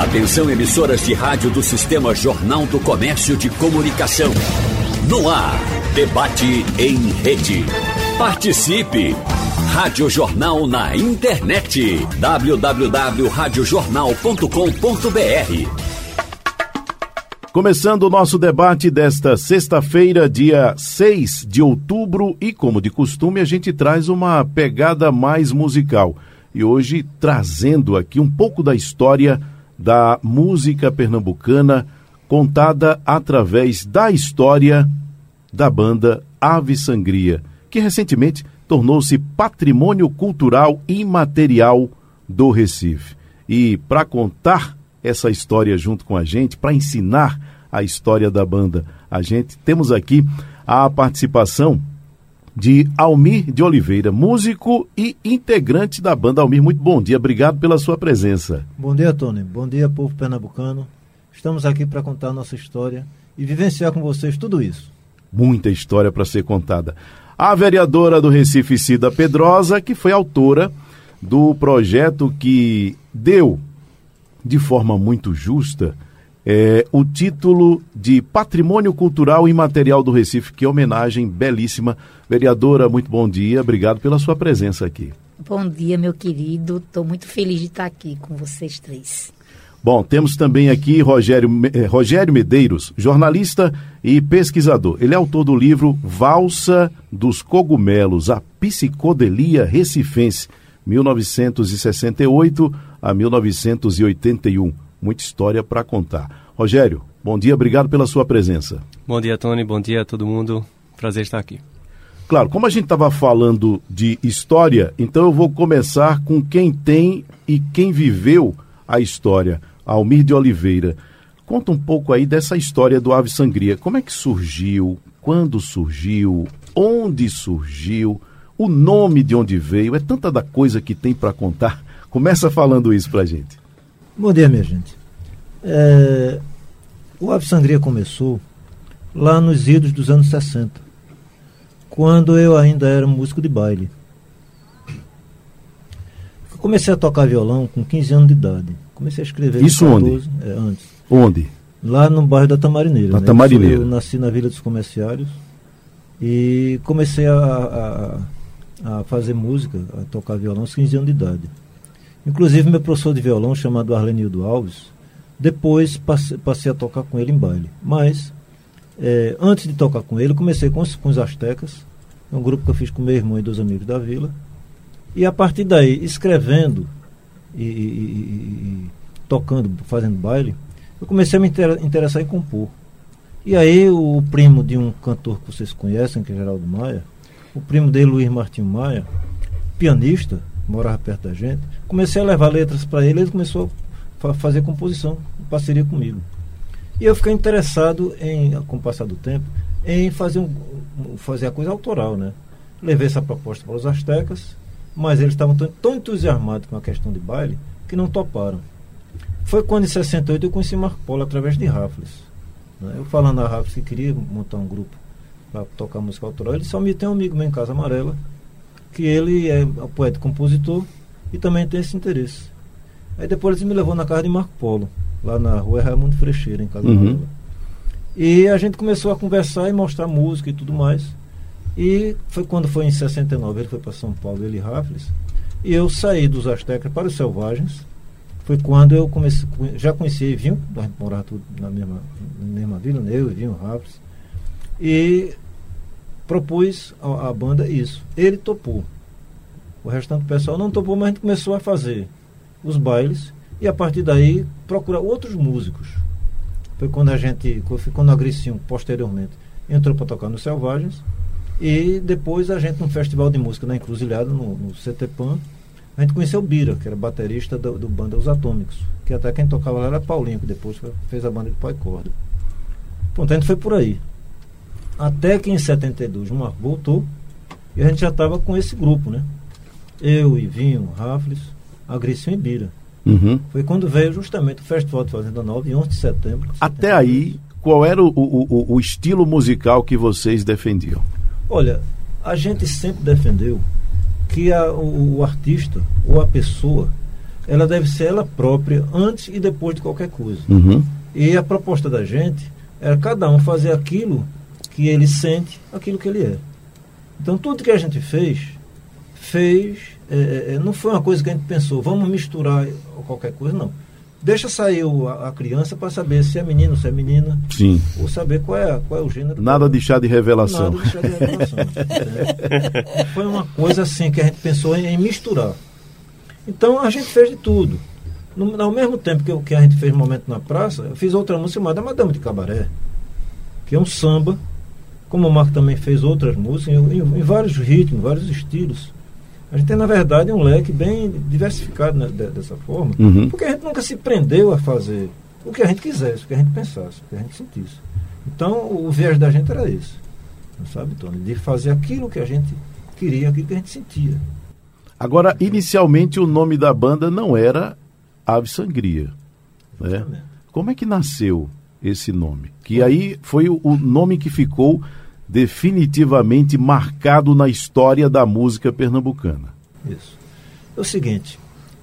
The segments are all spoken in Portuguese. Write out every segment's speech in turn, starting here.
Atenção emissoras de rádio do Sistema Jornal do Comércio de Comunicação. No ar, debate em rede. Participe! Rádio Jornal na internet. www.radiojornal.com.br Começando o nosso debate desta sexta-feira, dia 6 de outubro, e como de costume, a gente traz uma pegada mais musical. E hoje trazendo aqui um pouco da história da música pernambucana, contada através da história da banda Ave Sangria, que recentemente tornou-se patrimônio cultural imaterial do Recife. E para contar essa história junto com a gente, para ensinar a história da banda. A gente temos aqui a participação de Almir de Oliveira, músico e integrante da banda. Almir, muito bom dia, obrigado pela sua presença. Bom dia, Tony. Bom dia, povo pernambucano. Estamos aqui para contar a nossa história e vivenciar com vocês tudo isso. Muita história para ser contada. A vereadora do Recife, Cida Pedrosa, que foi autora do projeto que deu de forma muito justa é, o título de Patrimônio Cultural e Material do Recife, que homenagem belíssima. Vereadora, muito bom dia, obrigado pela sua presença aqui. Bom dia, meu querido, estou muito feliz de estar aqui com vocês três. Bom, temos também aqui Rogério, eh, Rogério Medeiros, jornalista e pesquisador. Ele é autor do livro Valsa dos Cogumelos, a Psicodelia Recifense, 1968 a 1981. Muita história para contar. Rogério, bom dia, obrigado pela sua presença. Bom dia, Tony, bom dia a todo mundo. Prazer estar aqui. Claro, como a gente estava falando de história, então eu vou começar com quem tem e quem viveu a história, Almir de Oliveira. Conta um pouco aí dessa história do Ave Sangria. Como é que surgiu? Quando surgiu? Onde surgiu? O nome de onde veio? É tanta da coisa que tem para contar. Começa falando isso pra gente. Bom dia, minha gente. É, o Ave Sangria começou lá nos idos dos anos 60, quando eu ainda era músico de baile. Eu comecei a tocar violão com 15 anos de idade. Comecei a escrever. Isso 14, onde? É, antes. Onde? Lá no bairro da Tamarineira. Na né? Tamarineira. Eu nasci na Vila dos Comerciários e comecei a, a, a fazer música, a tocar violão aos 15 anos de idade. Inclusive, meu professor de violão, chamado Arlenildo Alves, depois passei, a tocar com ele em baile. Mas, é, antes de tocar com ele, comecei com os, com os Astecas, um grupo que eu fiz com meu irmão e dois amigos da vila. E a partir daí, escrevendo e, e, e tocando, fazendo baile, eu comecei a me interessar em compor. E aí o primo de um cantor que vocês conhecem, que é Geraldo Maia, o primo dele, Luiz Martinho Maia, pianista, morava perto da gente, comecei a levar letras para ele, ele começou a fazer composição, em parceria comigo. E eu fiquei interessado em, com o passar do tempo, em fazer, um, fazer a coisa autoral, né? Levei essa proposta para os astecas, mas eles estavam tão, tão entusiasmados com a questão de baile que não toparam. Foi quando em 68 eu conheci Marco Polo através de Raffles. Né? Eu falando a Raffles que queria montar um grupo para tocar música autoral, ele só me tem um amigo meu em Casa Amarela, que ele é poeta compositor e também tem esse interesse. Aí depois ele me levou na casa de Marco Polo, lá na rua Raimundo Frecheira, em Casa uhum. E a gente começou a conversar e mostrar música e tudo mais. E foi quando foi em 69, ele foi para São Paulo, ele e Raffles. E eu saí dos Aztecas para os Selvagens. Foi quando eu comecei, já conheci a gente morava tudo na mesma, na mesma vila, né? eu, Evinho, Raffles. E propus à banda isso. Ele topou. O restante do pessoal não topou, mas a gente começou a fazer os bailes e a partir daí procurar outros músicos. Foi quando a gente, foi quando a Gricinho, posteriormente, entrou para tocar nos Selvagens e depois a gente, num festival de música na Encruzilhada, no, no CTPAN, a gente conheceu o Bira, que era baterista do, do banda Os Atômicos, que até quem tocava lá era Paulinho, que depois fez a banda de pai corda. Pronto, a gente foi por aí. Até que em 72 o Marco voltou e a gente já estava com esse grupo, né? Eu, Ivinho, Rafles, Agricinho e Bira. Uhum. Foi quando veio justamente o Festival de Fazenda Nova, em 11 de setembro. Até aí, qual era o, o, o, estilo musical que vocês defendiam? Olha, a gente sempre defendeu que a, o, o, artista ou a pessoa ela deve ser ela própria antes e depois de qualquer coisa. Uhum. E a proposta da gente era cada um fazer aquilo que ele sente, aquilo que ele é. Então tudo que a gente fez, fez, é, é, não foi uma coisa que a gente pensou, vamos misturar qualquer coisa, não. Deixa sair o, a, a criança para saber se é menino, se é menina, Sim. ou saber qual é, qual é o gênero. Nada de chá de revelação. Nada de chá de revelação. É. Foi uma coisa assim que a gente pensou em, em misturar. Então a gente fez de tudo. No, ao mesmo tempo que, eu- que a gente fez Momento na Praça, eu fiz outra música chamada Madame de Cabaré, que é um samba, como o Marco também fez outras músicas, em, em- em vários ritmos, vários estilos. A gente tem, na verdade, um leque bem diversificado né, de- dessa forma, Uhum. porque a gente nunca se prendeu a fazer o que a gente quisesse, o que a gente pensasse, o que a gente sentisse. Então, o, viés da gente era esse, sabe, Tony? De fazer aquilo que a gente queria, aquilo que a gente sentia. Agora, inicialmente o nome da banda não era Ave Sangria. Né? Como é que nasceu esse nome? Que aí foi o nome que ficou definitivamente marcado na história da música pernambucana. Isso. É o seguinte,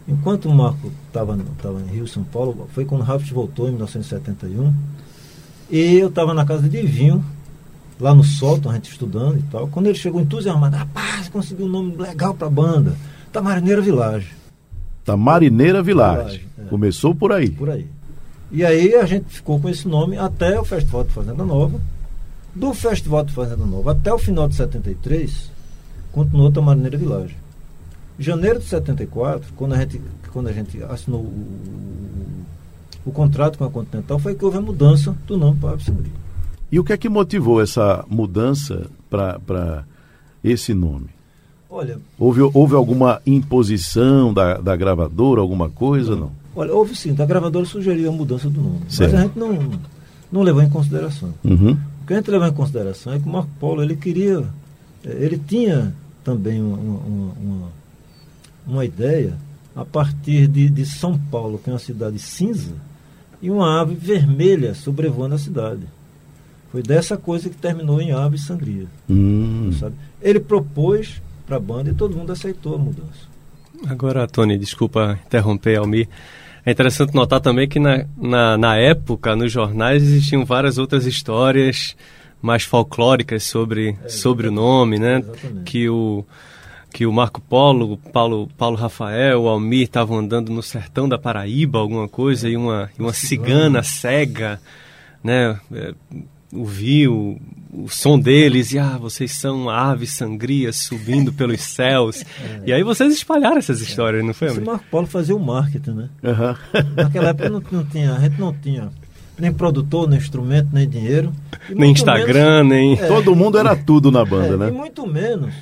enquanto o Marco estava tava em Rio, São Paulo, foi quando o Rafet voltou em 1971, e eu estava na casa de Vinho, lá no sótão, a gente estudando e tal. Quando ele chegou entusiasmado, rapaz, conseguiu um nome legal para a banda, tá Marineira Village, Da Marineira Village. Village, é. Começou por aí. por aí. E aí a gente ficou com esse nome até o Festival de Fazenda Nova. Do Festival de Fazenda Nova até o final de 73, continuou Tamarineira Village. Em janeiro de 74, quando a gente, quando a gente assinou o, o, contrato com a Continental, foi que houve a mudança do nome para Absangria. E o que é que motivou essa mudança para esse nome? Olha, Houve, houve alguma imposição da, da gravadora, alguma coisa? Não. olha, houve sim, a gravadora sugeriu a mudança do nome, Certo. mas a gente não, não levou em consideração. Uhum. O que a gente levou em consideração é que o Marco Polo ele queria, eh, ele tinha também uma, uma, uma, uma ideia a partir de, de São Paulo, que é uma cidade cinza, e uma ave vermelha sobrevoando a cidade. Foi dessa coisa que terminou em Ave Sangria. Hum. Sabe? Ele propôs para a banda e todo mundo aceitou a mudança. Agora, Tony, desculpa interromper, Almir. É interessante notar também que na, na, na época, nos jornais, existiam várias outras histórias mais folclóricas sobre, sobre o nome, né? Exatamente. Que o, que o Marco Polo, o Paulo, Paulo Rafael, o Almir estavam andando no sertão da Paraíba, alguma coisa, e uma, e uma cigana cega, né? É, ouviu o som deles e ah, vocês são aves sangrias subindo pelos céus. E aí vocês espalharam essas histórias, não foi, Esse? Marco Polo fazia o marketing, né? Aham. Naquela época não, não tinha, a gente não tinha nem produtor, nem instrumento, nem dinheiro. Nem Instagram, nem. É. Todo mundo era tudo na menos- banda, é, né? E muito menos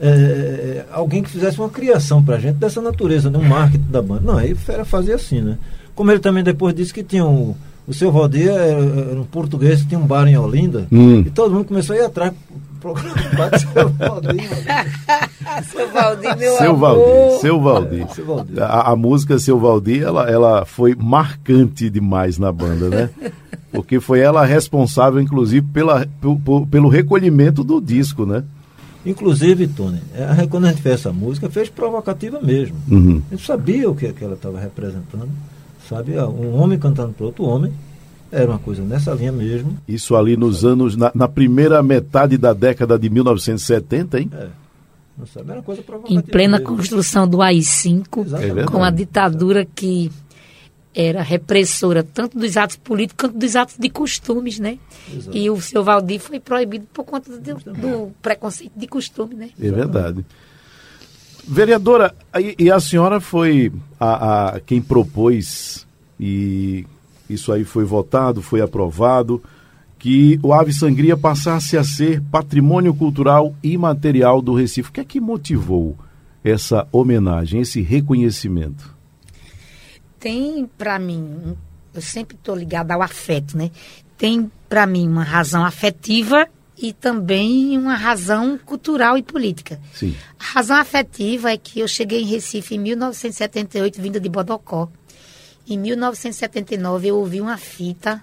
é, alguém que fizesse uma criação pra gente dessa natureza, né? um marketing da banda. Não, aí era fazer assim, né? Como ele também depois disse que tinha um. O seu Valdir era, era um português que tinha um bar em Olinda. Hum. E todo mundo começou a ir atrás pro programa do seu Valdir. Seu Valdir, meu Seu amor. Valdir, seu Valdir. Seu Valdir. A, a música Seu Valdir, ela, ela foi marcante demais na banda, né? Porque foi ela responsável, inclusive, pela, pe- pe- pelo recolhimento do disco, né? Inclusive, Tony, é, quando a gente fez essa música, fez provocativa mesmo. Uhum. A gente sabia o que, que ela estava representando. Sabe, Ah, um homem cantando para outro homem. Era uma coisa nessa linha mesmo. Isso ali nos anos, na, na primeira metade da década de 1970, hein? É. Não sabe, era uma coisa. Em plena mesmo. construção do AI-5, Exatamente. É com a ditadura que era repressora tanto dos atos políticos quanto dos atos de costumes, né? Exato. E o seu Valdir foi proibido por conta do, do preconceito de costume, né? É verdade. Vereadora, aí- e a senhora foi a, a quem propôs, e isso aí foi votado, foi aprovado, que o Ave Sangria passasse a ser patrimônio cultural imaterial do Recife. O que é que motivou essa homenagem, esse reconhecimento? Tem pra mim, eu sempre estou ligada ao afeto, né? Tem pra mim uma razão afetiva e também uma razão cultural e política. Sim. A razão afetiva é que eu cheguei em Recife em 1978, vinda de Bodocó. Em 1979 eu ouvi uma fita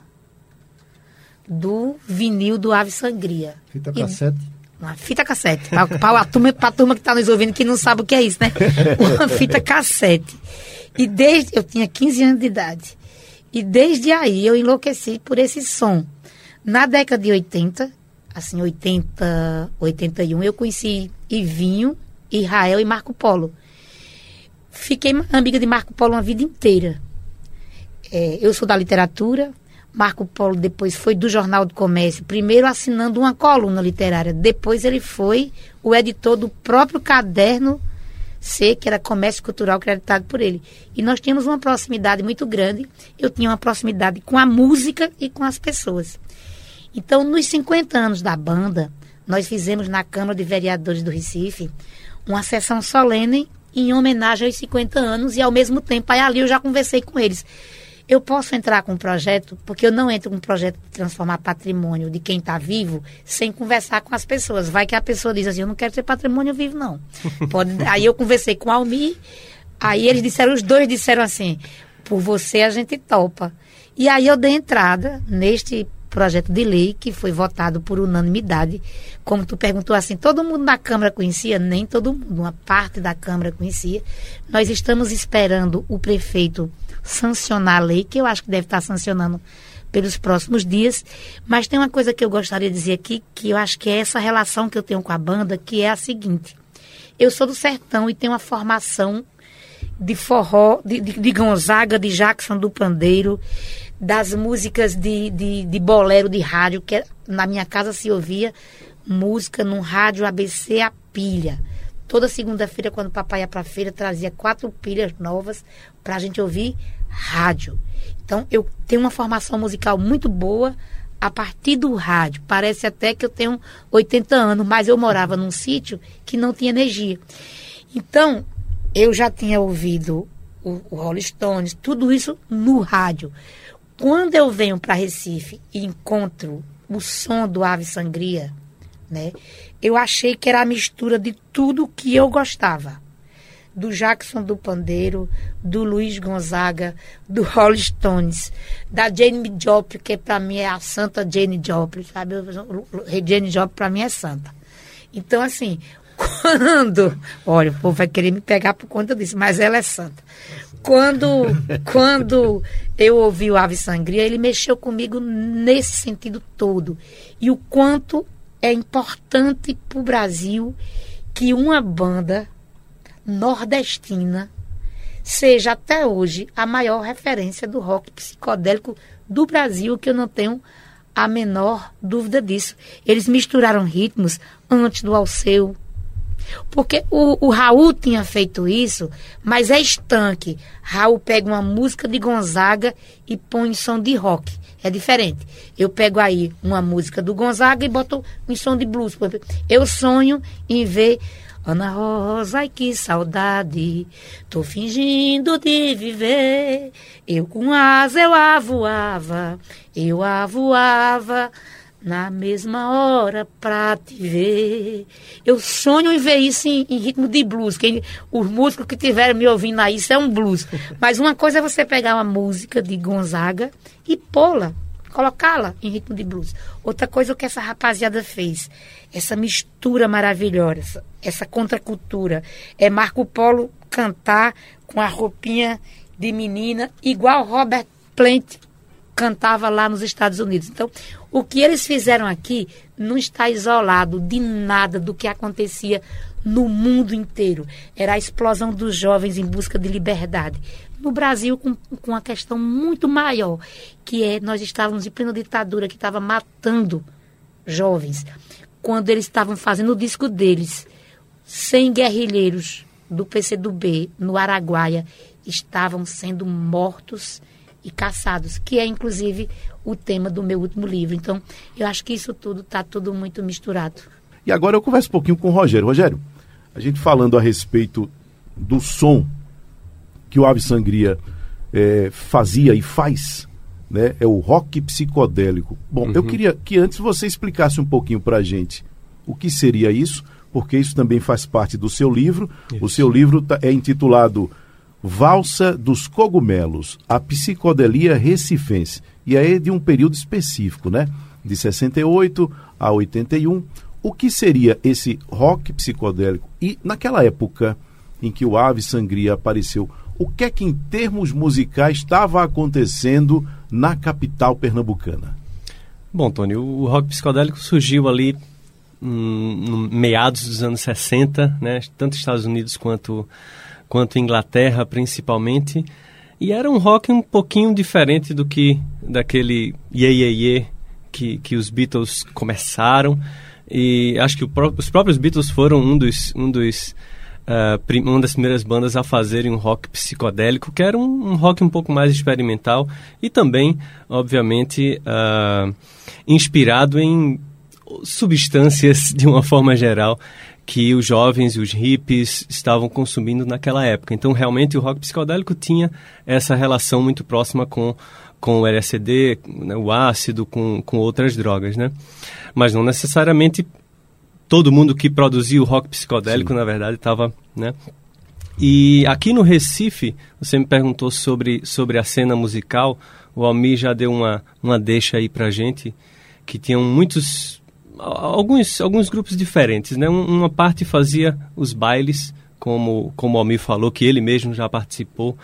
do vinil do Ave Sangria. Fita E- cassete. uma fita cassete. Para a turma, pra turma que está nos ouvindo que não sabe o que é isso, né? Uma fita cassete. E desde. Eu tinha 15 anos de idade. E desde aí eu enlouqueci por esse som. Na década de 80, assim, 80, 81, eu conheci Ivinho, Israel e Marco Polo. Fiquei amiga de Marco Polo uma vida inteira. É, eu sou da literatura, Marco Polo depois foi do Jornal do Comércio, primeiro assinando uma coluna literária, depois ele foi o editor do próprio caderno C, que era Comércio Cultural, acreditado por ele. E nós tínhamos uma proximidade muito grande, eu tinha uma proximidade com a música e com as pessoas. Então, nos 50 anos da banda, nós fizemos na Câmara de Vereadores do Recife uma sessão solene em homenagem aos 50 anos e ao mesmo tempo, aí ali eu já conversei com eles. Eu posso entrar com um projeto, porque eu não entro com um projeto de transformar patrimônio de quem está vivo sem conversar com as pessoas. Vai que a pessoa diz assim, eu não quero ser patrimônio vivo, não. Pode... aí eu conversei com o Almir, aí eles disseram, os dois disseram assim, por você a gente topa. E aí eu dei entrada neste projeto de lei que foi votado por unanimidade. Como tu perguntou assim, todo mundo na Câmara conhecia? Nem todo mundo, uma parte da Câmara conhecia. Nós estamos esperando o prefeito sancionar a lei, que eu acho que deve estar sancionando pelos próximos dias. Mas tem uma coisa que eu gostaria de dizer aqui, que eu acho que é essa relação que eu tenho com a banda, que é a seguinte. Eu sou do sertão e tenho uma formação de forró, de, de, de Gonzaga, de Jackson do Pandeiro, das músicas de, de, de bolero de rádio, que na minha casa se ouvia música no rádio ABC a pilha. Toda segunda-feira, quando o papai ia para a feira, trazia quatro pilhas novas para a gente ouvir rádio. Então, eu tenho uma formação musical muito boa a partir do rádio. Parece até que eu tenho 80 anos, mas eu morava num sítio que não tinha energia. Então, eu já tinha ouvido o, o Rolling Stones, tudo isso no rádio. Quando eu venho para Recife e encontro o som do Ave Sangria, né? Eu achei que era a mistura de tudo que eu gostava. Do Jackson do Pandeiro, do Luiz Gonzaga, do Rolling Stones, da Jane Joplin, que para mim é a santa Jane Joplin, sabe? Jane Joplin para mim é santa. Então, assim, quando. Olha, o povo vai querer me pegar por conta disso, mas ela é santa. Quando, quando eu ouvi o Ave Sangria, ele mexeu comigo nesse sentido todo. E o quanto é importante para o Brasil que uma banda nordestina seja até hoje a maior referência do rock psicodélico do Brasil, que eu não tenho a menor dúvida disso. Eles misturaram ritmos antes do Alceu, porque o, o Raul tinha feito isso, mas é estanque. Raul pega uma música de Gonzaga e põe em som de rock. É diferente. Eu pego aí uma música do Gonzaga e boto em som de blues. Eu sonho em ver Ana Rosa, ai que saudade, tô fingindo de viver. Eu com asa eu avoava, eu avoava na mesma hora pra te ver. Eu sonho em ver isso em, em ritmo de blues. Quem, os músicos que tiverem me ouvindo aí, isso é um blues. Mas uma coisa é você pegar uma música de Gonzaga e pô-la, colocá-la em ritmo de blues. Outra coisa é o que essa rapaziada fez. Essa mistura maravilhosa, essa, essa contracultura. É Marco Polo cantar com a roupinha de menina, igual Robert Plant cantava lá nos Estados Unidos. Então, o que eles fizeram aqui não está isolado de nada do que acontecia no mundo inteiro. Era a explosão dos jovens em busca de liberdade. No Brasil, com, com uma questão muito maior, que é nós estávamos em plena ditadura que estava matando jovens. Quando eles estavam fazendo o disco deles, 100 guerrilheiros do PCdoB no Araguaia estavam sendo mortos e caçados, que é inclusive o tema do meu último livro. Então, eu acho que isso tudo está tudo muito misturado. E agora eu converso um pouquinho com o Rogério. Rogério, a gente falando a respeito do som que o Ave Sangria é, fazia e faz, né? É o rock psicodélico. Bom, uhum. eu queria que antes você explicasse um pouquinho para a gente o que seria isso, porque isso também faz parte do seu livro. Isso. O seu livro tá, é intitulado Valsa dos Cogumelos, a psicodelia recifense. E aí de um período específico, né? De 68 a 81. O que seria esse rock psicodélico? E naquela época em que o Ave Sangria apareceu, o que é que em termos musicais estava acontecendo na capital pernambucana? Bom, Tony, o rock psicodélico surgiu ali hum, meados dos anos 60, né? tanto Estados Unidos quanto, quanto Inglaterra, principalmente. E era um rock um pouquinho diferente do que daquele Ye Ye Ye que, que os Beatles começaram. E acho que pró os próprios Beatles foram um dos, um dos uh, uma das primeiras bandas a fazerem um rock psicodélico, que era um, um rock um pouco mais experimental e também, obviamente, uh, inspirado em substâncias de uma forma geral que os jovens e os hippies estavam consumindo naquela época. Então, realmente, o rock psicodélico tinha essa relação muito próxima com, com o LSD, né, o ácido, com, com outras drogas, né? Mas não necessariamente todo mundo que produzia o rock psicodélico, Sim. na verdade, estava, né? E aqui no Recife, você me perguntou sobre, sobre a cena musical. O Almir já deu uma, uma deixa aí pra gente, que tinham muitos alguns, alguns grupos diferentes, né? Uma parte fazia os bailes, como, como o Almir falou, que ele mesmo já participou.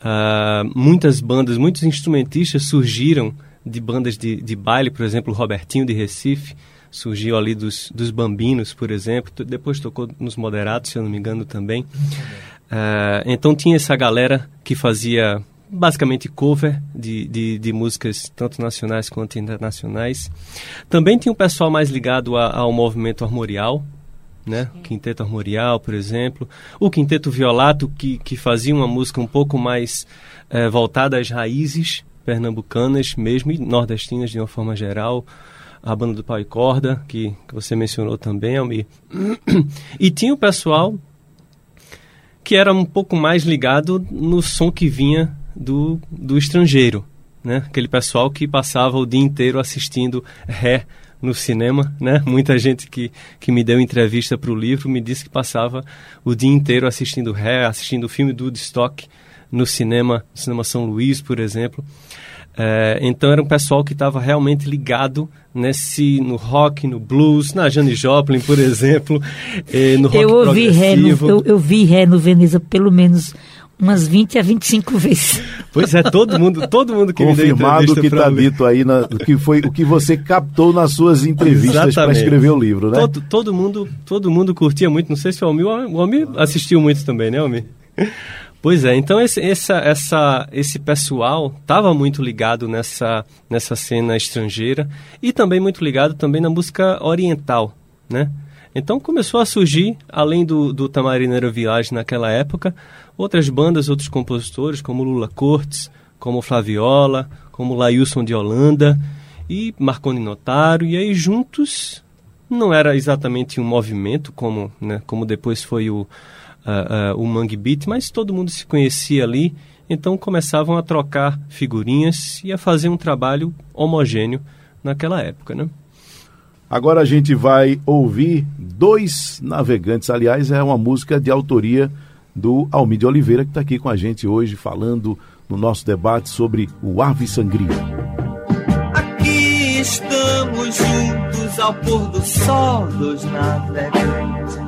Uh, muitas bandas, muitos instrumentistas surgiram de bandas de, de baile, por exemplo, o Robertinho de Recife, surgiu ali dos, dos Bambinos, por exemplo, depois tocou nos Moderados, se eu não me engano, também. Uh, então tinha essa galera que fazia basicamente cover de, de, de, músicas tanto nacionais quanto internacionais. Também tinha um pessoal mais ligado a, ao movimento armorial, né? Quinteto Armorial, por exemplo. O Quinteto Violato, que, que fazia uma música um pouco mais é, voltada às raízes pernambucanas mesmo, e nordestinas de uma forma geral. A banda do Pau e Corda, que, que você mencionou também, Almir. E tinha o pessoal que era um pouco mais ligado no som que vinha do, do estrangeiro, né? Aquele pessoal que passava o dia inteiro assistindo ré no cinema, né? Muita gente que, que me deu entrevista para o livro me disse que passava o dia inteiro assistindo ré, assistindo o filme do Woodstock no cinema, no cinema São Luís, por exemplo. É, então era um pessoal que estava realmente ligado nesse no rock, no blues, na Jane Joplin, por exemplo, no rock eu ouvi ré no, eu, eu vi ré no Veneza pelo menos umas 20 a 25 vezes. Pois é, todo mundo, todo mundo que confirmado o que está dito aí na, o que foi o que você captou nas suas entrevistas para escrever o livro, né? Todo, todo mundo, todo mundo curtia muito. Não sei se o Almir, o Almir assistiu muito também, né, Almir? Pois é, então esse, essa, essa, esse pessoal estava muito ligado nessa, nessa cena estrangeira e também muito ligado também na música oriental, né? Então começou a surgir, além do, do Tamarineira Village naquela época, outras bandas, outros compositores, como Lula Cortes, como Flaviola, como Lailson de Holanda e Marconi Notaro, e aí juntos não era exatamente um movimento como, né, como depois foi o, uh, uh, o Mangue Beat, mas todo mundo se conhecia ali, então começavam a trocar figurinhas e a fazer um trabalho homogêneo naquela época, né? Agora a gente vai ouvir Dois Navegantes. Aliás, é uma música de autoria do Almir Oliveira, que está aqui com a gente hoje, falando no nosso debate sobre o Ave Sangria. Aqui estamos juntos ao pôr do sol dos navegantes.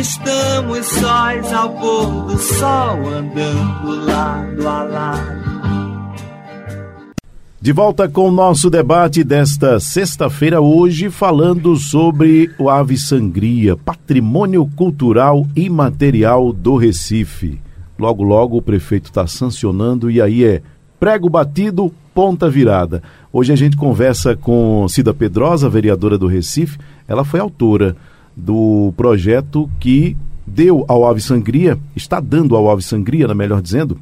estamos sóis ao pôr do sol, andando lado a lado. De volta com o nosso debate desta sexta-feira, hoje falando sobre o Ave Sangria, patrimônio cultural e material do Recife. Logo, logo o prefeito está sancionando e aí é prego batido, ponta virada. Hoje a gente conversa com Cida Pedrosa, vereadora do Recife. Ela foi autora do projeto que deu ao Ave Sangria, está dando ao Ave Sangria, na melhor dizendo,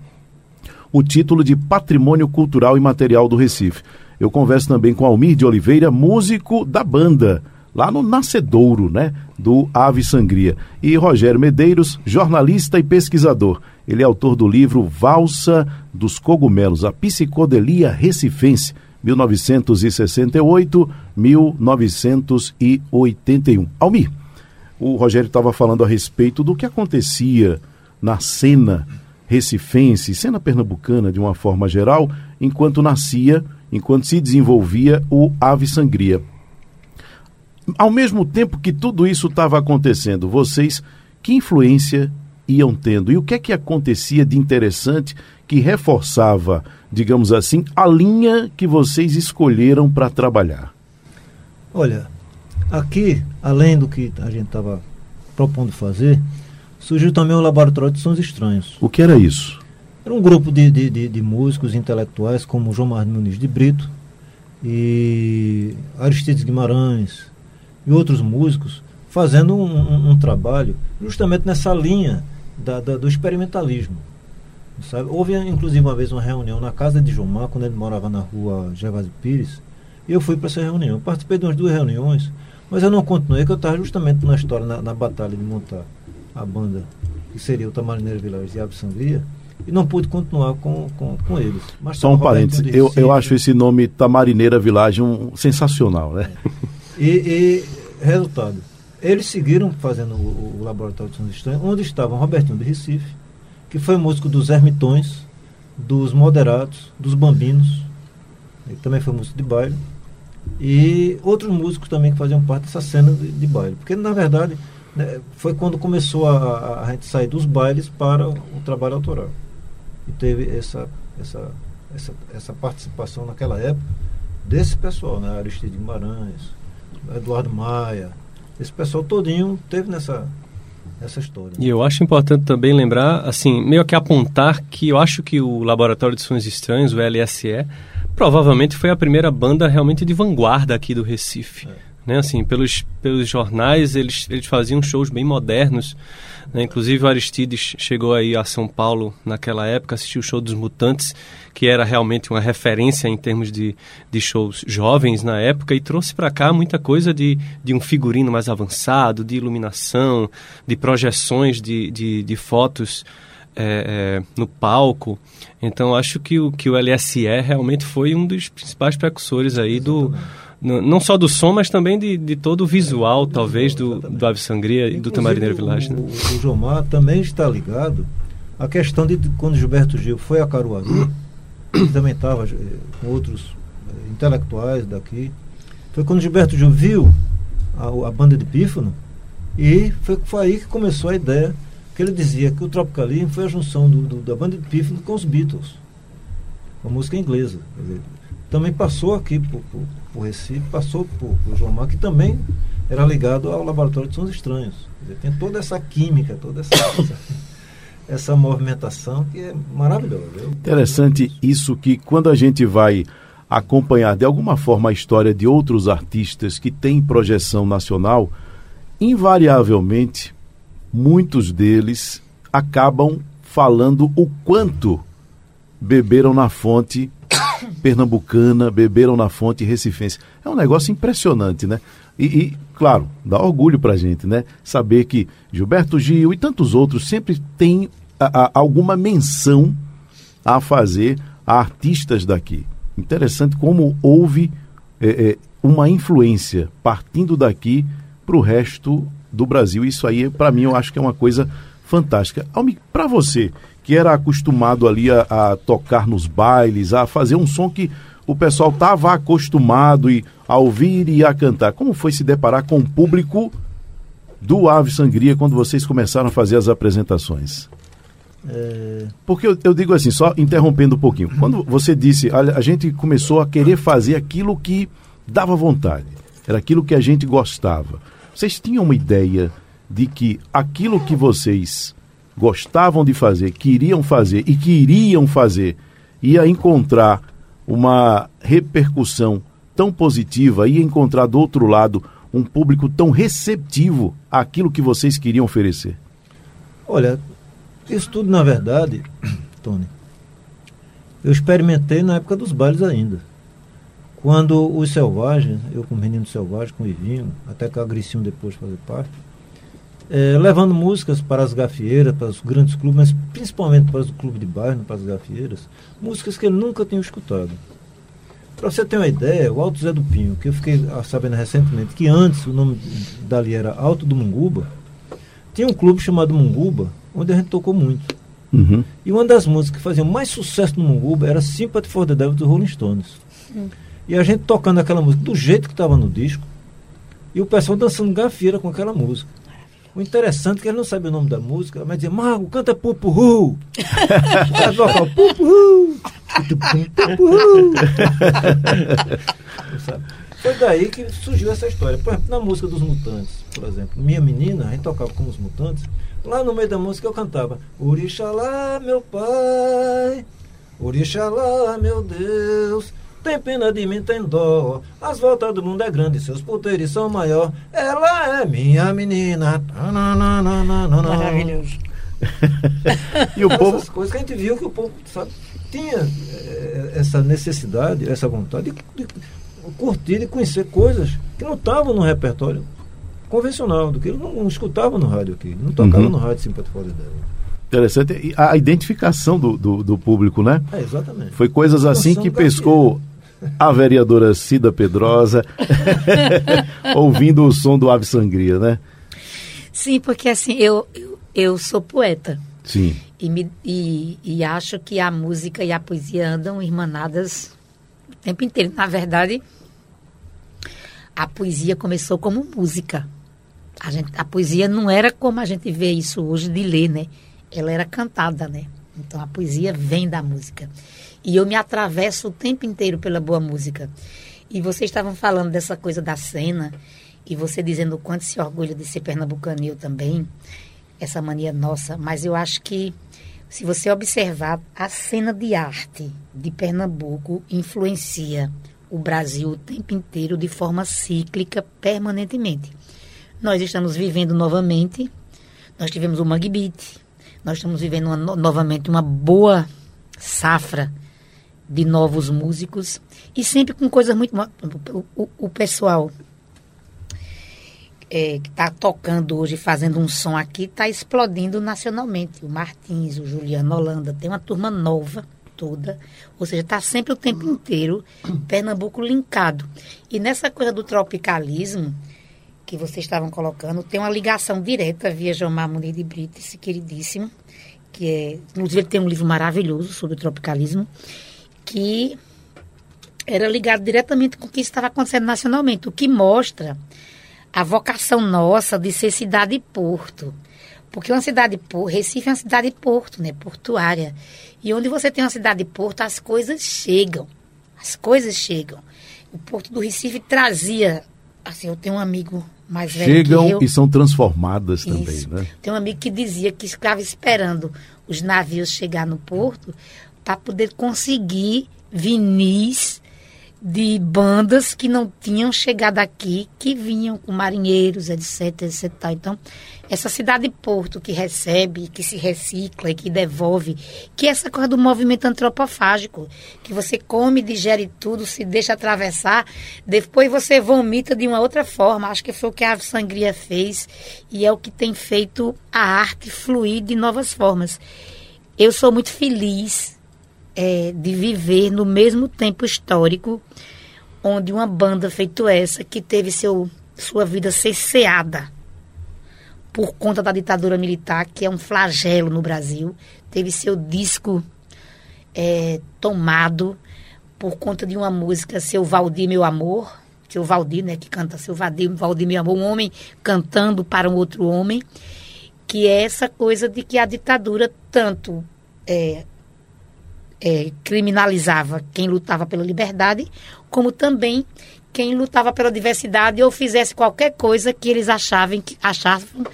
o título de Patrimônio Cultural e Material do Recife. Eu converso também com Almir de Oliveira, músico da banda, lá no Nascedouro, né, do Ave Sangria. E Rogério Medeiros, jornalista e pesquisador. Ele é autor do livro Valsa dos Cogumelos, a Psicodelia Recifense, 1968-1981. Almir, o Rogério estava falando a respeito do que acontecia na cena recifense, cena pernambucana de uma forma geral, enquanto nascia, enquanto se desenvolvia o Ave Sangria. Ao mesmo tempo que tudo isso estava acontecendo, vocês que influência iam tendo e o que é que acontecia de interessante que reforçava, digamos assim, a linha que vocês escolheram para trabalhar? Olha, aqui, além do que a gente estava propondo fazer, surgiu também o Laboratório de Sons Estranhos. O que era isso? Era um grupo de, de, de, de músicos intelectuais como João Martins Muniz de Brito e Aristides Guimarães e outros músicos fazendo um, um, um trabalho justamente nessa linha da, da, do experimentalismo. Sabe? Houve inclusive uma vez uma reunião na casa de João Mar, quando ele morava na rua Gervásio Pires, e eu fui para essa reunião. Eu participei de umas duas reuniões, mas eu não continuei, porque eu estava justamente na história, na, na batalha de montar a banda, que seria o Tamarineiro Village e Ave Sangria, e não pude continuar com, com, com eles. Mas Só um parênteses, eu, eu acho esse nome Tamarineira Village um, sensacional, né? E, e, resultado, eles seguiram fazendo o, o Laboratório de Sons Estranhos, onde estavam Robertinho de Recife, que foi músico dos Ermitões, dos Moderados, dos Bambinos, ele também foi músico de baile, e outros músicos também que faziam parte dessa cena de, de baile. Porque, na verdade, né, foi quando começou a, a, gente sair dos bailes para o, o trabalho autoral. E teve essa, essa, essa, essa participação naquela época desse pessoal, né? Aristide Guimarães, Eduardo Maia, esse pessoal todinho teve nessa, essa história. E eu acho importante também lembrar, assim, meio que apontar que eu acho que o Laboratório de Sons Estranhos, o LSE, provavelmente foi a primeira banda realmente de vanguarda aqui do Recife. É. Né, assim, pelos, pelos jornais, eles, eles faziam shows bem modernos. Né? Inclusive, o Aristides chegou aí a São Paulo naquela época, assistiu o show dos Mutantes, que era realmente uma referência em termos de, de shows jovens na época, e trouxe para cá muita coisa de, de um figurino mais avançado, de iluminação, de projeções de, de, de fotos é, é, no palco. Então, acho que o, que o LSE realmente foi um dos principais precursores aí do não só do som, mas também de, de todo o visual, é, talvez, do, do Ave Sangria e do Tamarineiro Village. Né? O, o Jomar também está ligado à questão de quando Gilberto Gil foi a Caruaru, ele também estava eh, com outros eh, intelectuais daqui. Foi quando Gilberto Gil viu a, a banda de Pífano e foi, foi aí que começou a ideia que ele dizia que o Tropicalismo foi a junção do, do, da banda de Pífano com os Beatles, a música inglesa. Também passou aqui por, por, por Recife, passou por, por João Mar, que também era ligado ao Laboratório de Sons Estranhos. Dizer, tem toda essa química, toda essa, essa, essa movimentação que é maravilhosa. Interessante isso que quando a gente vai acompanhar de alguma forma a história de outros artistas que têm projeção nacional, invariavelmente muitos deles acabam falando o quanto beberam na fonte pernambucana, beberam na fonte recifense. É um negócio impressionante, né? E, e claro, dá orgulho pra gente, né? Saber que Gilberto Gil e tantos outros sempre têm a, a, alguma menção a fazer a artistas daqui. Interessante como houve é, é, uma influência partindo daqui para o resto do Brasil. Isso aí, para mim, eu acho que é uma coisa fantástica. Para você, que era acostumado ali a, a, tocar nos bailes, a fazer um som que o pessoal estava acostumado e, a ouvir e a cantar. Como foi se deparar com o público do Ave Sangria quando vocês começaram a fazer as apresentações? É... Porque eu, eu, digo assim, só interrompendo um pouquinho. Quando você disse, a, a gente começou a querer fazer aquilo que dava vontade, era aquilo que a gente gostava. Vocês tinham uma ideia de que aquilo que vocês gostavam de fazer, queriam fazer e que iriam fazer, ia encontrar uma repercussão tão positiva, ia encontrar do outro lado um público tão receptivo àquilo que vocês queriam oferecer? Olha, isso tudo, na verdade, Tony, eu experimentei na época dos bailes ainda. Quando os selvagens, eu com o menino selvagem, com o Ivinho, até que a Gricinho depois fazer parte, é, levando músicas para as gafieiras, para os grandes clubes, mas principalmente para o clube de bairro, para as gafieiras, músicas que ele nunca tinha escutado. Para você ter uma ideia, o Alto Zé do Pinho, que eu fiquei sabendo recentemente que antes o nome dali era Alto do Munguba, tinha um clube chamado Munguba, onde a gente tocou muito. Uhum. E uma das músicas que fazia mais sucesso no Munguba era Sympathy for the Devil dos Rolling Stones. E a gente tocando aquela música do jeito que estava no disco, e o pessoal dançando gafieira com aquela música. O interessante é que ele não sabe o nome da música, mas dizia, Mago, canta vocal, Pupuhu. Pupuhu. Sabe? Foi daí que surgiu essa história. Por exemplo, na música dos Mutantes, por exemplo, Minha Menina, a gente tocava com os Mutantes, lá no meio da música eu cantava Orixalá, meu pai, Orixalá, meu Deus, tem pena de mim, tem dó. As voltas do mundo é grande, seus poderes são maior. Ela é minha menina. Maravilhoso. E o povo. Essas coisas que a gente viu que o povo sabe, tinha eh, essa necessidade, essa vontade de, de curtir e conhecer coisas que não estavam no repertório convencional, do que ele não, não escutava no rádio aqui, não tocava Uhum. no rádio Simpatia Fora dela. Interessante. E a identificação do, do, do público, né? É, exatamente. Foi coisas assim que pescou a vereadora Cida Pedrosa, ouvindo o som do Ave Sangria, né? Sim, porque assim, eu, eu, eu sou poeta. Sim. E, me, e, e acho que a música e a poesia andam irmanadas o tempo inteiro. Na verdade, a poesia começou como música. A, gente, a poesia não era como a gente vê isso hoje de ler, né? Ela era cantada, né? Então a poesia vem da música. E eu me atravesso o tempo inteiro pela boa música. E vocês estavam falando dessa coisa da cena, e você dizendo o quanto se orgulha de ser pernambucano eu também, essa mania nossa, mas eu acho que se você observar a cena de arte de Pernambuco influencia o Brasil o tempo inteiro de forma cíclica, permanentemente. Nós estamos vivendo novamente, nós tivemos o Mangue Beat, nós estamos vivendo uma no- novamente uma boa safra de novos músicos e sempre com coisas muito. O, o, o pessoal é, que está tocando hoje, fazendo um som aqui, está explodindo nacionalmente. O Martins, o Juliano Holanda, tem uma turma nova toda, ou seja, está sempre o tempo inteiro Pernambuco linkado. E nessa coisa do tropicalismo que vocês estavam colocando, tem uma ligação direta via Gilmar Munir de Brito, esse queridíssimo, que é, inclusive ele tem um livro maravilhoso sobre o tropicalismo, que era ligado diretamente com o que estava acontecendo nacionalmente, o que mostra a vocação nossa de ser cidade-porto. Porque uma cidade-porto, Recife é uma cidade-porto, né? Portuária. E onde você tem uma cidade-porto, as coisas chegam. As coisas chegam. O Porto do Recife trazia. Assim, eu tenho um amigo mais velho que Chegam eu. e são transformadas também, Isso. né? Tem um amigo que dizia que ficava esperando os navios chegar no porto para poder conseguir vinis de bandas que não tinham chegado aqui, que vinham com marinheiros, etc, etc. Então, essa cidade porto que recebe, que se recicla e que devolve, que é essa coisa do movimento antropofágico, que você come, digere tudo, se deixa atravessar, depois você vomita de uma outra forma. Acho que foi o que a Sangria fez e é o que tem feito a arte fluir de novas formas. Eu sou muito feliz é, de viver no mesmo tempo histórico onde uma banda feito essa, que teve seu, sua vida cesseada por conta da ditadura militar, que é um flagelo no Brasil, teve seu disco é, tomado por conta de uma música, Seu Valdir, Meu Amor, seu Valdir, né, que canta Seu Valdir, Valdir, Meu Amor, um homem cantando para um outro homem, que é essa coisa de que a ditadura tanto é, é, criminalizava quem lutava pela liberdade, como também quem lutava pela diversidade ou fizesse qualquer coisa que eles achavam que, achavam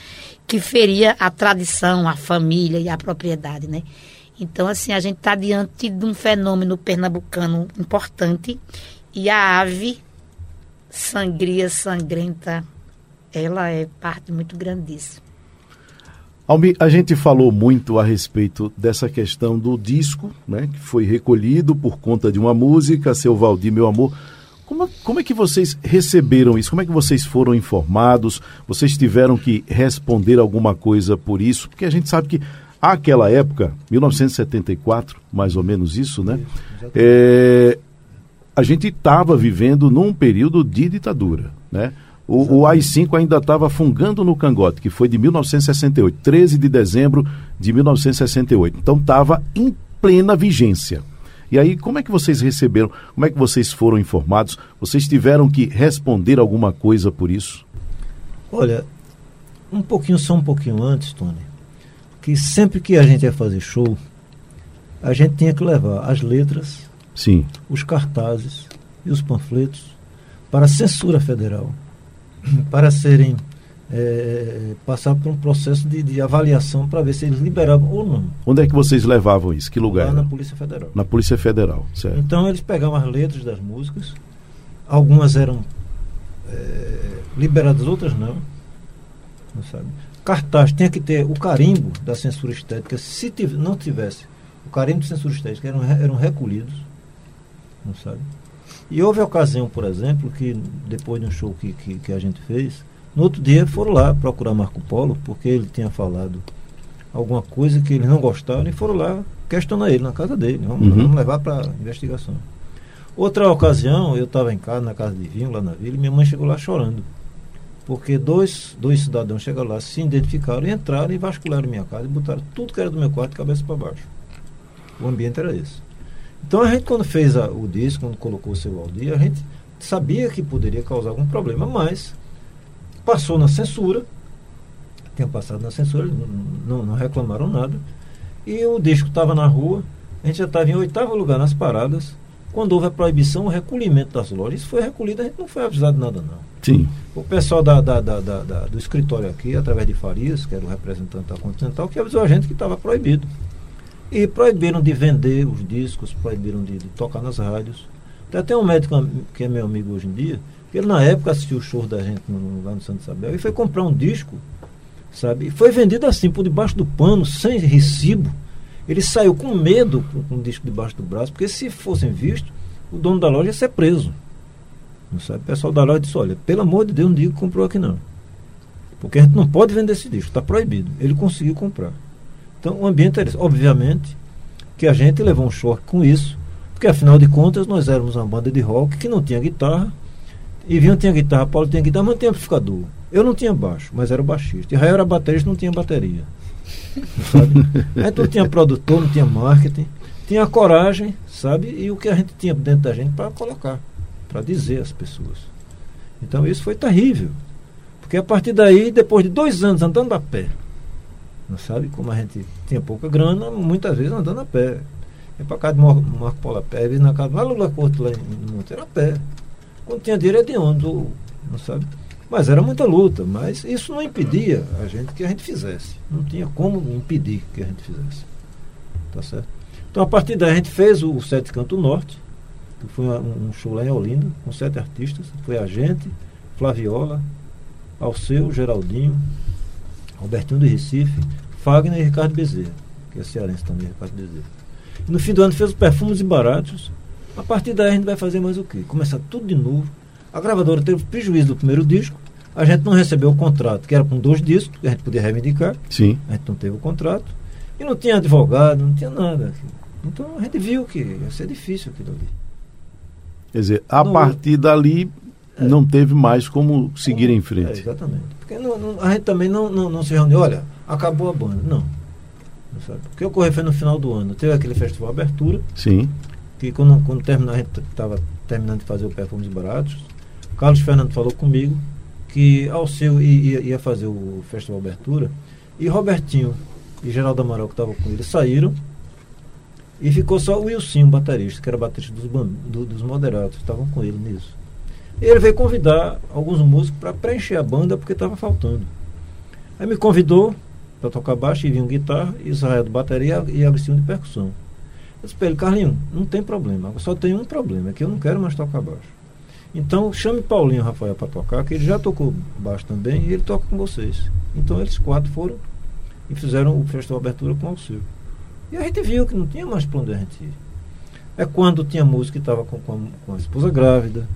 que feria a tradição, a família e a propriedade, né? Então, assim, a gente está diante de um fenômeno pernambucano importante e a ave sangria, sangrenta, ela é parte muito grande disso. Almi, a gente falou muito a respeito dessa questão do disco, né, que foi recolhido por conta de uma música, Seu Valdir, Meu Amor. Como, como é que vocês receberam isso? Como é que vocês foram informados? Vocês tiveram que responder alguma coisa por isso? Porque a gente sabe que àquela época, 1974, mais ou menos isso, né? É, a gente estava vivendo num período de ditadura, né? O, o AI-5 ainda estava fungando no cangote, que foi de 1968, 13 de dezembro de 1968. Então estava em plena vigência. E aí, como é que vocês receberam? Como é que vocês foram informados? Vocês tiveram que responder alguma coisa por isso? Olha, um pouquinho, só um pouquinho antes, Tony, que sempre que a gente ia fazer show, a gente tinha que levar as letras, Sim. os cartazes e os panfletos para a censura federal, para serem é, passar por um processo de, de avaliação para ver se eles liberavam ou não. Onde é que vocês levavam isso? Que lugar? Lá na Polícia Federal. Na Polícia Federal, certo. Então eles pegavam as letras das músicas, algumas eram é, liberadas, outras não. Não sabe? Cartaz tinha que ter o carimbo da censura estética. Se tiv não tivesse o carimbo de censura estética, eram, eram recolhidos. Não sabe? E houve a ocasião, por exemplo, que depois de um show que, que, que a gente fez, no outro dia foram lá procurar Marco Polo, porque ele tinha falado alguma coisa que eles não gostaram e foram lá questionar ele na casa dele. Vamos, Uhum. vamos levar para investigação. Outra ocasião, eu estava em casa, na casa de vinho, lá na vila, e minha mãe chegou lá chorando. Porque dois, dois cidadãos chegaram lá, se identificaram entraram e vasculharam minha casa e botaram tudo que era do meu quarto de cabeça para baixo. O ambiente era esse. Então a gente, quando fez a- o disco, quando colocou o seu Aldir, a gente sabia que poderia causar algum problema, mas passou na censura, tinha passado na censura, não, não- reclamaram nada, e o disco estava na rua, a gente já estava em oitavo lugar nas paradas, quando houve a proibição, o recolhimento das lojas, isso foi recolhido, a gente não foi avisado de nada não. Sim. O pessoal da- da- da- da- do escritório aqui, através de Farias, que era o representante da Continental, que avisou a gente que estava proibido. E proibiram de vender os discos, proibiram de, de tocar nas rádios. Tem até um médico que é meu amigo hoje em dia, que ele na época assistiu o show da gente no- lá no Santo Isabel e foi comprar um disco, sabe? E foi vendido assim, por debaixo do pano, sem recibo. Ele saiu com medo com, o disco debaixo do braço, porque se fossem vistos, o dono da loja ia ser preso. Não sabe? O pessoal da loja disse, olha, pelo amor de Deus, não diga que comprou aqui não. Porque a gente não pode vender esse disco, está proibido. Ele conseguiu comprar. Então o ambiente. Obviamente que a gente levou um choque com isso, porque afinal de contas nós éramos uma banda de rock que não tinha guitarra, e Vinho tinha guitarra, Paulo tinha guitarra, mas não tinha amplificador. Eu não tinha baixo, mas era o baixista. E Rael era baterista, não tinha bateria. Sabe? Não tinha produtor, não tinha marketing, tinha coragem, sabe? E o que a gente tinha dentro da gente para colocar, para dizer às pessoas. Então isso foi terrível. Porque a partir daí, depois de dois anos andando a pé, sabe? Como a gente tinha pouca grana, muitas vezes andando a pé. Ia para casa de Mar- Marco Polo a pé, às na casa de Lula Couto lá em Monteiro a pé. Quando tinha dinheiro era de ônibus, ou- não sabe? Mas era muita luta, mas isso não impedia a gente que a gente fizesse. Não tinha como impedir que a gente fizesse. Tá certo? Então a partir daí a gente fez o Sete Canto Norte, que foi um show lá em Olinda, com sete artistas. Foi a gente, Flaviola, Alceu, Geraldinho, Robertinho do Recife, Fagner e Ricardo Bezerra, que é cearense também, Ricardo Bezerra. E no fim do ano fez os perfumes e baratos. A partir daí a gente vai fazer mais o quê? Começar tudo de novo. A gravadora teve prejuízo do primeiro disco, a gente não recebeu o contrato, que era com dois discos, que a gente podia reivindicar, Sim. a gente não teve o contrato, e não tinha advogado, não tinha nada. Então a gente viu que ia ser difícil aquilo ali. Quer dizer, a Não- partir dali não teve mais como seguir em É, frente. exatamente. Porque não- não- a gente também não, não, não se reuniu, olha, acabou a banda. Não. O que ocorreu foi no final do ano. Teve aquele festival Abertura, Sim. que quando, quando terminou, a gente estava terminando de fazer o Perfumes Baratos. Carlos Fernando falou comigo que Alceu ia, ia fazer o Festival Abertura e Robertinho e Geraldo Amaral, que estavam com ele, saíram e ficou só o Wilson, o baterista, que era baterista dos, do- dos moderados, estavam com ele nisso. E ele veio convidar alguns músicos para preencher a banda porque estava faltando. Aí me convidou para tocar baixo e vinha um guitarra, Israel de bateria e Agostinho de percussão. Eu disse para ele, Carlinhos, não tem problema, só tem um problema, é que eu não quero mais tocar baixo. Então chame Paulinho Rafael para tocar, que ele já tocou baixo também e ele toca com vocês. Então eles quatro foram e fizeram o festival abertura com o Alceu. E a gente viu que não tinha mais para onde a gente ir. É quando tinha música que estava com, com, com a esposa grávida.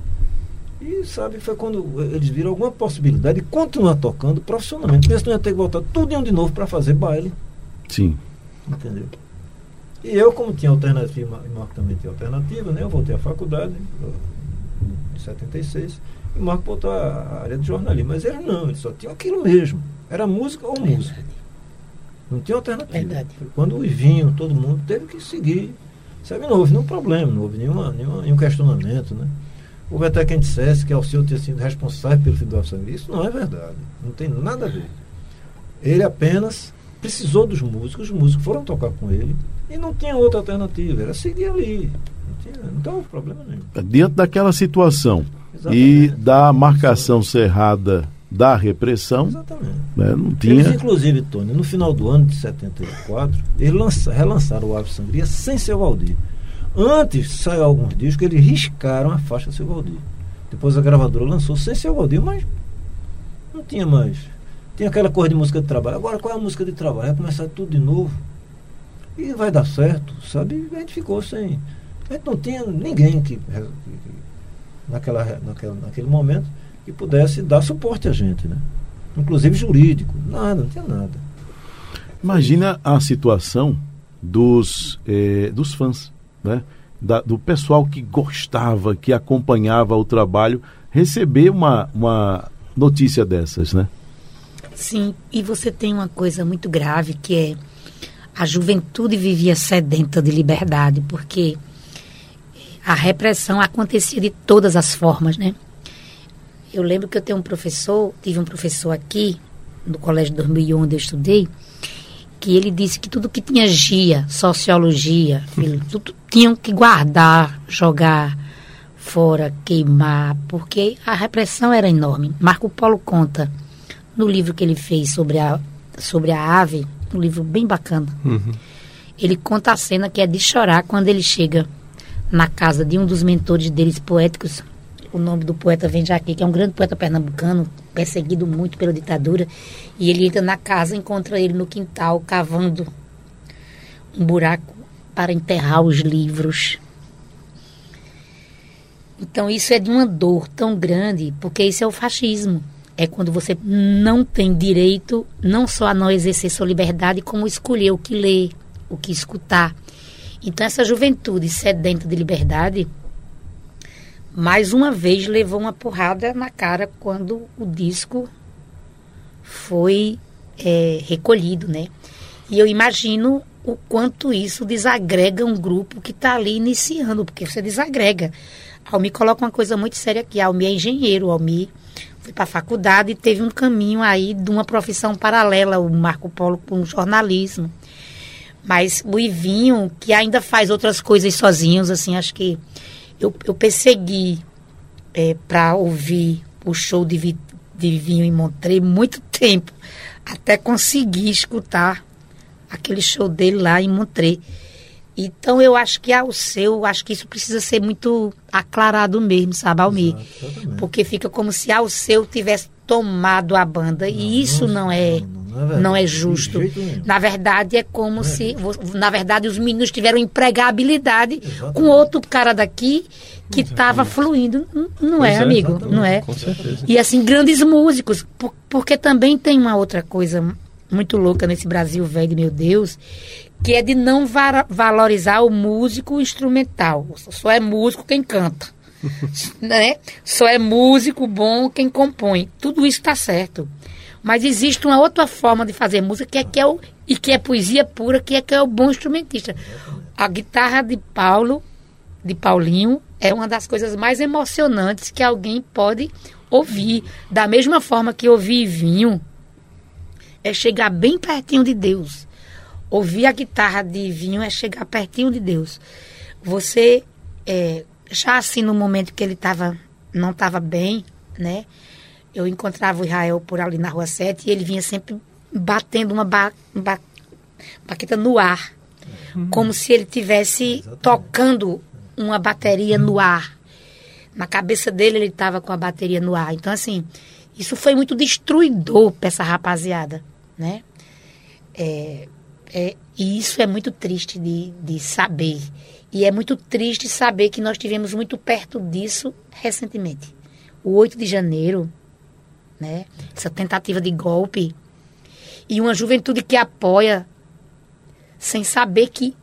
E sabe, foi quando eles viram alguma possibilidade de continuar tocando profissionalmente. Porque senão ia ter que voltar tudo de novo para fazer baile. Sim. Entendeu? E eu, como tinha alternativa, e Marco também tinha alternativa, né? Eu voltei à faculdade, em 76, e o Marco botou a área de jornalismo. Mas ele não, ele só tinha aquilo mesmo. Era música ou música. Não tinha alternativa. Verdade. Quando o Ivinho, todo mundo teve que seguir. Sabe, não houve nenhum problema, não houve nenhuma, nenhuma, nenhum questionamento, né? Houve até quem dissesse que Alceu tinha sido responsável pelo fim do Alceu. Isso não é verdade. Não tem nada a ver. Ele apenas precisou dos músicos, os músicos foram tocar com ele e não tinha outra alternativa, era seguir ali. Não, tinha, não tava problema nenhum. Diante daquela situação e Exatamente. da marcação cerrada da repressão, Exatamente. né, não Eles, tinha. inclusive, Tony, no final do ano de 74, eles lança, relançaram o Ave Sangria sem seu Valdir. Antes saiu alguns discos, eles riscaram a faixa seu Valdir. Depois a gravadora lançou sem seu Valdir, mas não tinha mais. Tinha aquela coisa de música de trabalho. Agora qual é a música de trabalho? Vai começar tudo de novo. E vai dar certo, sabe? A gente ficou sem. A gente não tinha ninguém que- naquela, naquela, naquele momento que pudesse dar suporte a gente, né? Inclusive jurídico. Nada, não tinha nada. Imagina a situação dos, eh, dos fãs, né? Da- do pessoal que gostava, que acompanhava o trabalho, receber uma, uma notícia dessas, né? Sim, e você tem uma coisa muito grave que é a juventude vivia sedenta de liberdade, porque a repressão acontecia de todas as formas, né? Eu lembro que eu tenho um professor, tive um professor aqui, no colégio de 2001, onde eu estudei, que ele disse que tudo que tinha gia, sociologia, tudo tinham que guardar, jogar fora, queimar, porque a repressão era enorme. Marco Polo conta no livro que ele fez sobre a, sobre a ave, um livro bem bacana. Ele conta a cena que é de chorar quando ele chega na casa de um dos mentores deles poéticos. O nome do poeta vem já aqui, que é um grande poeta pernambucano, perseguido muito pela ditadura. E ele entra na casa, encontra ele no quintal, cavando um buraco para enterrar os livros. Então isso é de uma dor tão grande, porque isso é o fascismo. É quando você não tem direito não só a não exercer sua liberdade, como escolher o que ler, o que escutar. Então essa juventude sedenta de liberdade, mais uma vez levou uma porrada na cara quando o disco foi é, recolhido, né? E eu imagino o quanto isso desagrega um grupo que está ali iniciando, porque você desagrega. Almi coloca uma coisa muito séria aqui. Almi é engenheiro, Almi foi para a faculdade e teve um caminho aí de uma profissão paralela, o Marco Polo com jornalismo. Mas o Ivinho, que ainda faz outras coisas sozinhos, assim, acho que eu, eu persegui para ouvir o show de, de Ivinho em Montreux muito tempo, até conseguir escutar aquele show dele lá em Montreux. Então eu acho que ao seu, acho que isso precisa ser muito aclarado mesmo, sabe, Almir? Exatamente. Porque fica como se ao seu tivesse tomado a banda. e isso não, é. não, não é. Não é justo. Na verdade, é como Não é se, na verdade, os meninos tiveram empregabilidade Exatamente. com outro cara daqui que estava fluindo. Não é, é, amigo? exatamente. Não é? Com certeza. E assim, grandes músicos, por- porque também tem uma outra coisa muito louca nesse Brasil velho, meu Deus, que é de não valorizar o músico instrumental. Só é músico quem canta. né? Só é músico bom quem compõe. Tudo isso está certo. Mas existe uma outra forma de fazer música que é, que é o, e que é poesia pura, que é que é o bom instrumentista. A guitarra de Paulo, de Paulinho, é uma das coisas mais emocionantes que alguém pode ouvir. Da mesma forma que ouvir vinho é chegar bem pertinho de Deus. Ouvir a guitarra de vinho é chegar pertinho de Deus. Você, é, já assim no momento que ele tava, não estava bem, né? Eu encontrava o Israel por ali na Rua 7 e ele vinha sempre batendo uma ba ba baqueta no ar. Como se ele tivesse tocando uma bateria no ar. Na cabeça dele ele estava com a bateria no ar. Então, assim, isso foi muito destruidor para essa rapaziada, né? É, é, e isso é muito triste de, de saber. E é muito triste saber que nós tivemos muito perto disso recentemente. O 8 de janeiro, né? Essa tentativa de golpe. E uma juventude que apoia sem saber que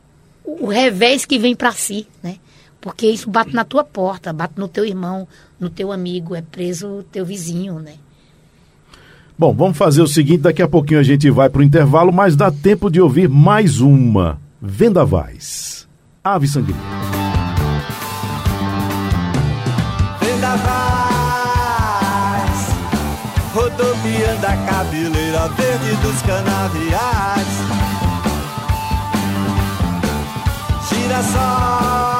o revés que vem para si, né? Porque isso bate na tua porta, bate no teu irmão, no teu amigo, é preso o teu vizinho, né? Bom, vamos fazer o seguinte: daqui a pouquinho a gente vai para o intervalo, mas dá tempo de ouvir mais uma. Vendavais. Ave Sangria. Vendavais, rodopiando a cabeleira verde dos canaviais. Girassóis,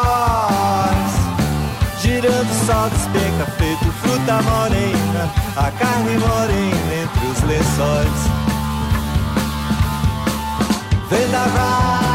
fruta morena, a carne morena entre os lençóis. Vendavais,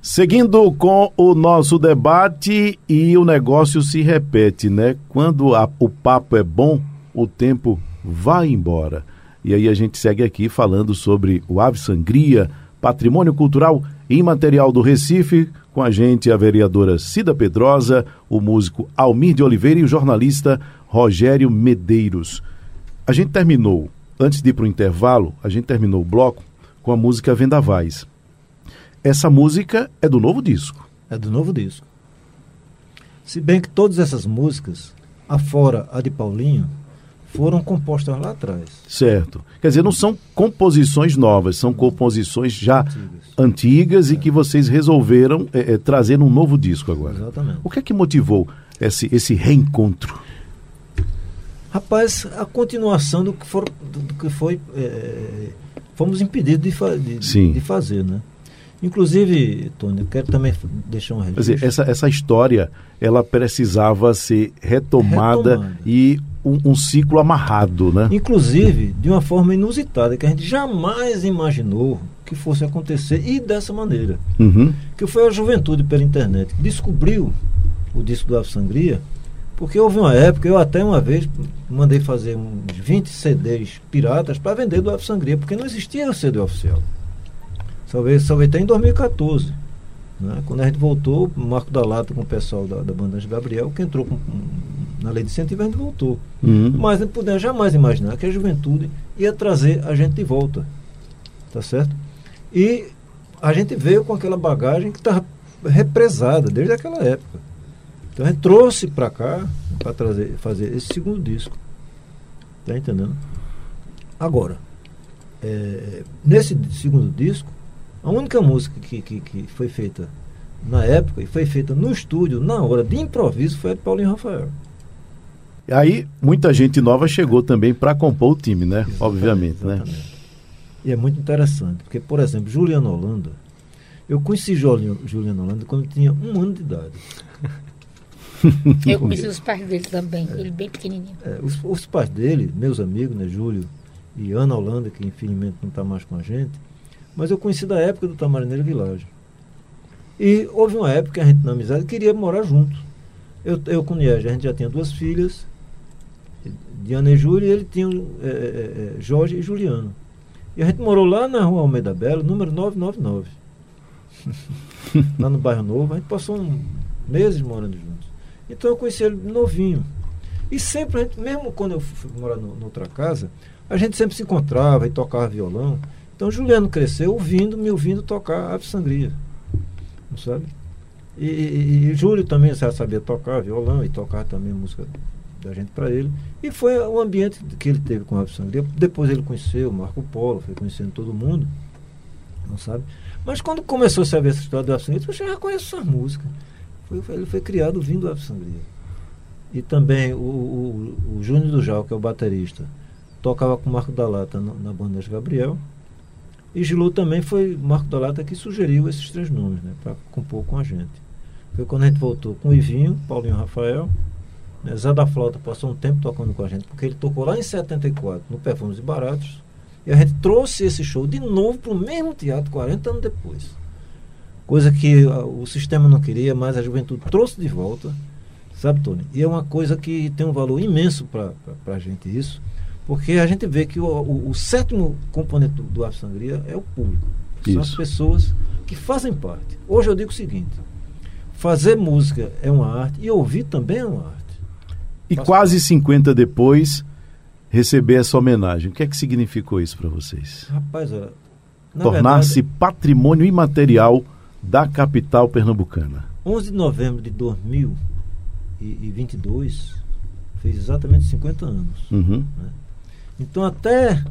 Seguindo com o nosso debate e o negócio se repete, né? Quando a- o papo é bom, o tempo vai embora. E aí a gente segue aqui falando sobre o Ave Sangria, patrimônio cultural imaterial do Recife, com a gente a vereadora Cida Pedrosa, o músico Almir de Oliveira e o jornalista Rogério Medeiros. A gente terminou, antes de ir para o intervalo, a gente terminou o bloco com a música Vendavais. Essa música é do novo disco. É do novo disco. Se bem que todas essas músicas, afora a de Paulinho, foram compostas lá atrás. Certo. Quer dizer, não são composições novas, são composições já Antigas. antigas e que vocês resolveram eh, eh, trazer num novo disco agora. Exatamente. O que é que motivou esse, esse reencontro? Rapaz, a continuação do que, for, do, que foi. eh, fomos impedidos de, fa- de, Sim. de fazer, né? Inclusive, Tony, eu quero também deixar um Quer registro. dizer, essa, essa história, ela precisava ser retomada, Retomada. e um, um ciclo amarrado, né? Inclusive, de uma forma inusitada, que a gente jamais imaginou que fosse acontecer e dessa maneira. Uhum. Que foi a juventude pela internet que descobriu o disco do Ave Sangria, porque houve uma época, eu até uma vez mandei fazer uns 20 CDs piratas para vender do Ave Sangria, porque não existia o CD oficial. Só veio, só veio até em 2014. Né? Quando a gente voltou, o Marco da Lata com o pessoal da, da banda de Gabriel, que entrou com- na lei de incentivo, a gente voltou. Uhum. Mas não pudemos jamais imaginar que a juventude ia trazer a gente de volta. Tá certo? E a gente veio com aquela bagagem que estava represada desde aquela época. Então a gente trouxe para cá para trazer, fazer esse segundo disco. Tá entendendo? Agora, é, nesse segundo disco, a única música que, que, que foi feita na época e foi feita no estúdio, na hora de improviso, foi a de Paulinho Rafael. Aí, muita gente nova chegou também para compor o time, né? Obviamente, né? Exatamente. E é muito interessante, porque, por exemplo, Juliano Holanda, eu conheci Juliano, Juliano Holanda quando eu tinha um ano de idade. Eu conheci os pais dele também, ele bem pequenininho. É, os, os pais dele, meus amigos, né, Júlio e Ana Holanda, que infelizmente não está mais com a gente, mas eu conheci da época do Tamarineiro Village. E houve uma época que a gente, na amizade, queria morar junto. Eu, eu com o Niege, a gente já tinha duas filhas, Diana e Júlia, e ele tinha é, Jorge e Juliano. E a gente morou lá na rua Almeida Belo, número 999. lá no bairro Novo, a gente passou um, meses morando juntos. Então eu conheci ele novinho. E sempre, gente, mesmo quando eu fui morar no, noutra casa, a gente sempre se encontrava e tocava violão. Então Juliano cresceu ouvindo, me ouvindo tocar Ave Sangria. Não sabe? E, e, e Júlio também já sabia tocar violão e tocar também música da gente para ele. E foi o ambiente que ele teve com Ave Sangria. Depois ele conheceu o Marco Polo, foi conhecendo todo mundo. Não sabe? Mas quando começou a saber essa história do Ave Sangria, eu já conheço essa música. Foi, ele foi criado ouvindo Ave Sangria. E também o, o, o Júnior do Jal, que é o baterista, tocava com o Marco da Lata na, na banda de Gabriel. E Gilu também foi Marco da Lata que sugeriu esses três nomes, né, para compor com a gente. Foi quando a gente voltou com o Ivinho, Paulinho Rafael, né, Zé da Flauta passou um tempo tocando com a gente, porque ele tocou lá em 74 no Perfumes e Baratos. E a gente trouxe esse show de novo para o mesmo teatro 40 anos depois. Coisa que ah, o sistema não queria, mas a juventude trouxe de volta. Sabe, Tony? E é uma coisa que tem um valor imenso para a gente isso, porque a gente vê que o, o- o sétimo componente do, do Ave Sangria é o público. São as pessoas que fazem parte. Hoje eu digo o seguinte: fazer música é uma arte e ouvir também é uma arte. E quase 50 depois, receber essa homenagem. O que é que significou isso para vocês? Rapaz, Tornar-se verdade, patrimônio imaterial da capital pernambucana. 11 de novembro de 2022 fez exatamente 50 anos. Uhum. né? Então até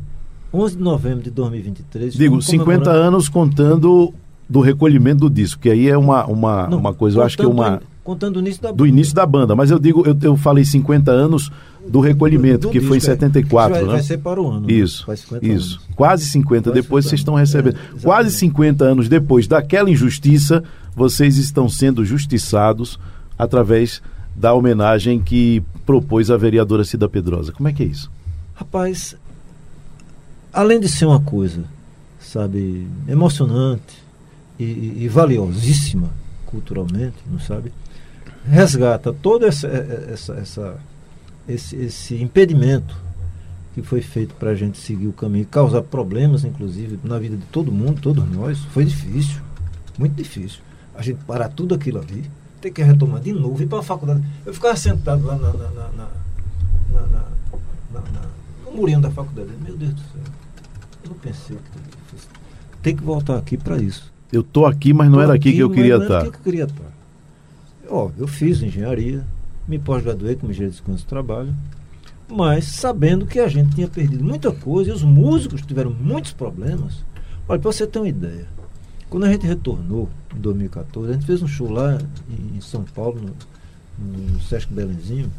11 de novembro de 2023 Digo, estamos 50 comemorando- anos contando do recolhimento do disco, que aí é uma, uma, Não, uma coisa, eu acho que é uma. Contando o início da Do início da banda, mas eu digo, eu, eu falei 50 anos do recolhimento, do que foi em disco, é. 74, vai, né? Vai ser para o ano. né? Isso, 50 isso. anos. Quase 50 Quase depois 50 vocês estão recebendo. É. Quase 50 anos depois daquela injustiça, vocês estão sendo justiçados através da homenagem que propôs a vereadora Cida Pedrosa. Como é que é isso? Rapaz, além de ser uma coisa, sabe, emocionante e- e valiosíssima culturalmente, não sabe? Resgata todo essa, essa, essa- esse, esse impedimento que foi feito para a gente seguir o caminho, causar problemas, inclusive, na vida de todo mundo, todos nós. Foi difícil, muito difícil. A gente parar tudo aquilo ali, ter que retomar de novo, ir para a faculdade. Eu ficava sentado lá na, na, na, na, no murinho da faculdade. Meu Deus do céu, eu não pensei que fosse. Tem que voltar aqui para isso. Eu tô aqui, mas não Tô era aqui que eu queria estar. aqui que eu queria estar. Ó, eu fiz engenharia, me pós-graduei como engenheiro de segurança do trabalho, mas sabendo que a gente tinha perdido muita coisa e os músicos tiveram muitos problemas. Olha, para você ter uma ideia, quando a gente retornou em 2014, a gente fez um show lá em São Paulo, no, no Sesc Belenzinho,